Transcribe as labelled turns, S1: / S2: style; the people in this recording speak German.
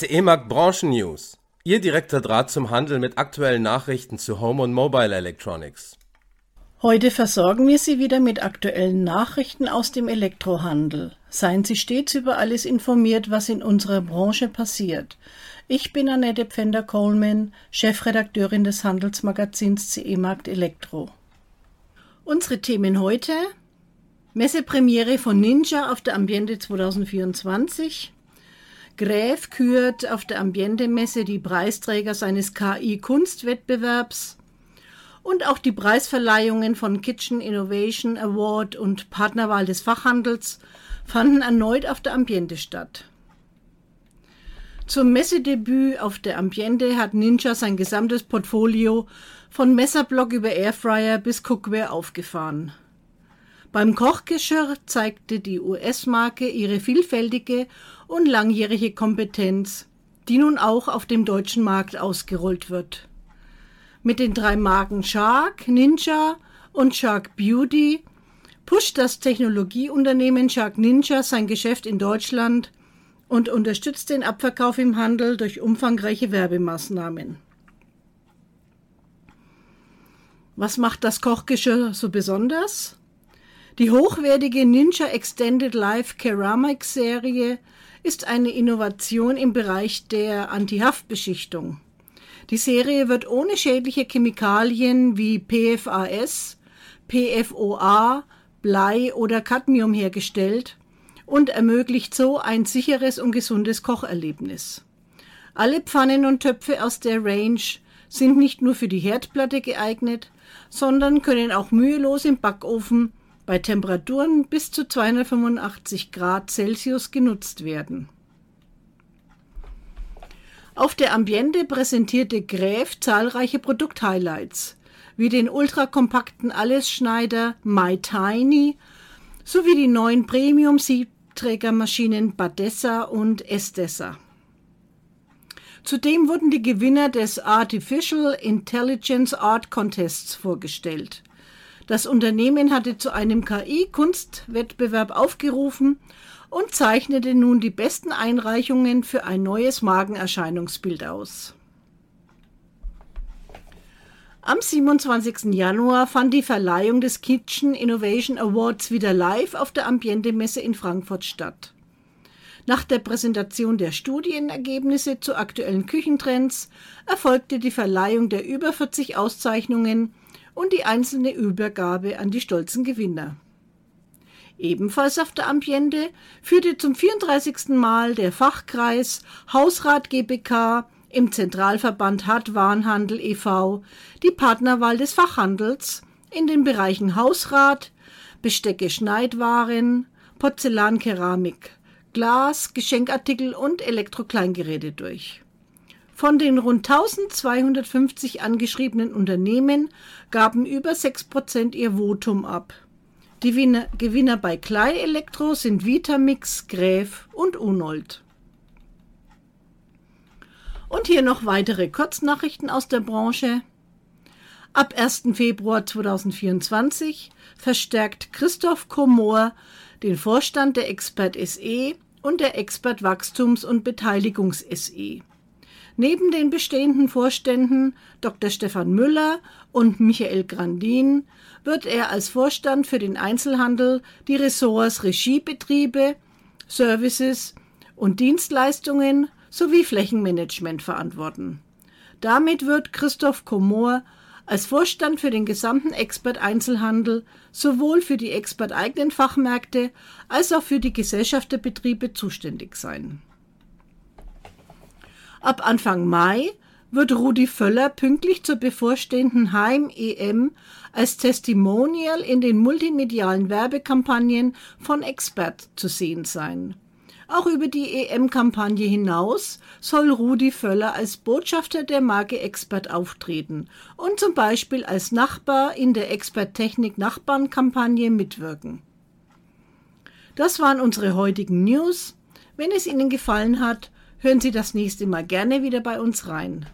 S1: CE-Markt Branchen News. Ihr direkter Draht zum Handel mit aktuellen Nachrichten zu Home und Mobile Electronics.
S2: Heute versorgen wir Sie wieder mit aktuellen Nachrichten aus dem Elektrohandel. Seien Sie stets über alles informiert, was in unserer Branche passiert. Ich bin Annette Pfänder-Coleman, Chefredakteurin des Handelsmagazins CE Markt Elektro. Unsere Themen heute: Messepremiere von Ninja auf der Ambiente 2024. Gräf kürt auf der Ambiente-Messe die Preisträger seines KI-Kunstwettbewerbs und auch die Preisverleihungen von Kitchen Innovation Award und Partnerwahl des Fachhandels fanden erneut auf der Ambiente statt. Zum Messedebüt auf der Ambiente hat Ninja sein gesamtes Portfolio von Messerblock über Airfryer bis Cookware aufgefahren. Beim Kochgeschirr zeigte die US-Marke ihre vielfältige und langjährige Kompetenz, die nun auch auf dem deutschen Markt ausgerollt wird. Mit den drei Marken Shark, Ninja und Shark Beauty pusht das Technologieunternehmen Shark Ninja sein Geschäft in Deutschland und unterstützt den Abverkauf im Handel durch umfangreiche Werbemaßnahmen. Was macht das Kochgeschirr so besonders? Die hochwertige Ninja Extended Life Ceramic Serie ist eine Innovation im Bereich der Antihaftbeschichtung. Die Serie wird ohne schädliche Chemikalien wie PFAS, PFOA, Blei oder Cadmium hergestellt und ermöglicht so ein sicheres und gesundes Kocherlebnis. Alle Pfannen und Töpfe aus der Range sind nicht nur für die Herdplatte geeignet, sondern können auch mühelos im Backofen bei Temperaturen bis zu 285 Grad Celsius genutzt werden. Auf der Ambiente präsentierte Gräf zahlreiche Produkthighlights, wie den ultrakompakten Allesschneider My Tiny sowie die neuen Premium-Siebträgermaschinen Badessa und Estessa. Zudem wurden die Gewinner des Artificial Intelligence Art Contests vorgestellt. Das Unternehmen hatte zu einem KI-Kunstwettbewerb aufgerufen und zeichnete nun die besten Einreichungen für ein neues Magenerscheinungsbild aus. Am 27. Januar fand die Verleihung des Kitchen Innovation Awards wieder live auf der Ambiente Messe in Frankfurt statt. Nach der Präsentation der Studienergebnisse zu aktuellen Küchentrends erfolgte die Verleihung der über 40 Auszeichnungen und die einzelne Übergabe an die stolzen Gewinner. Ebenfalls auf der Ambiente führte zum 34. Mal der Fachkreis Hausrat GBK im Zentralverband Hartwarenhandel e.V. die Partnerwahl des Fachhandels in den Bereichen Hausrat, Bestecke Schneidwaren, Porzellankeramik, Glas, Geschenkartikel und Elektrokleingeräte durch. Von den rund 1250 angeschriebenen Unternehmen gaben über 6 Prozent ihr Votum ab. Die Wiener Gewinner bei Kleinelektro sind Vitamix, Gräf und Unold. Und hier noch weitere Kurznachrichten aus der Branche. Ab 1. Februar 2024 verstärkt Christoph Komor den Vorstand der Expert SE und der Expert Wachstums- und Beteiligungs SE. Neben den bestehenden Vorständen Dr. Stefan Müller und Michael Grandin wird er als Vorstand für den Einzelhandel die Ressorts Regiebetriebe, Services und Dienstleistungen sowie Flächenmanagement verantworten. Damit wird Christoph Komor als Vorstand für den gesamten Expert Einzelhandel sowohl für die Expert eigenen Fachmärkte als auch für die Gesellschafterbetriebe zuständig sein. Ab Anfang Mai wird Rudi Völler pünktlich zur bevorstehenden Heim-EM als Testimonial in den multimedialen Werbekampagnen von Expert zu sehen sein. Auch über die EM-Kampagne hinaus soll Rudi Völler als Botschafter der Marke Expert auftreten und zum Beispiel als Nachbar in der Expert Technik Nachbarn-Kampagne mitwirken. Das waren unsere heutigen News. Wenn es Ihnen gefallen hat, hören Sie das nächste Mal gerne wieder bei uns rein.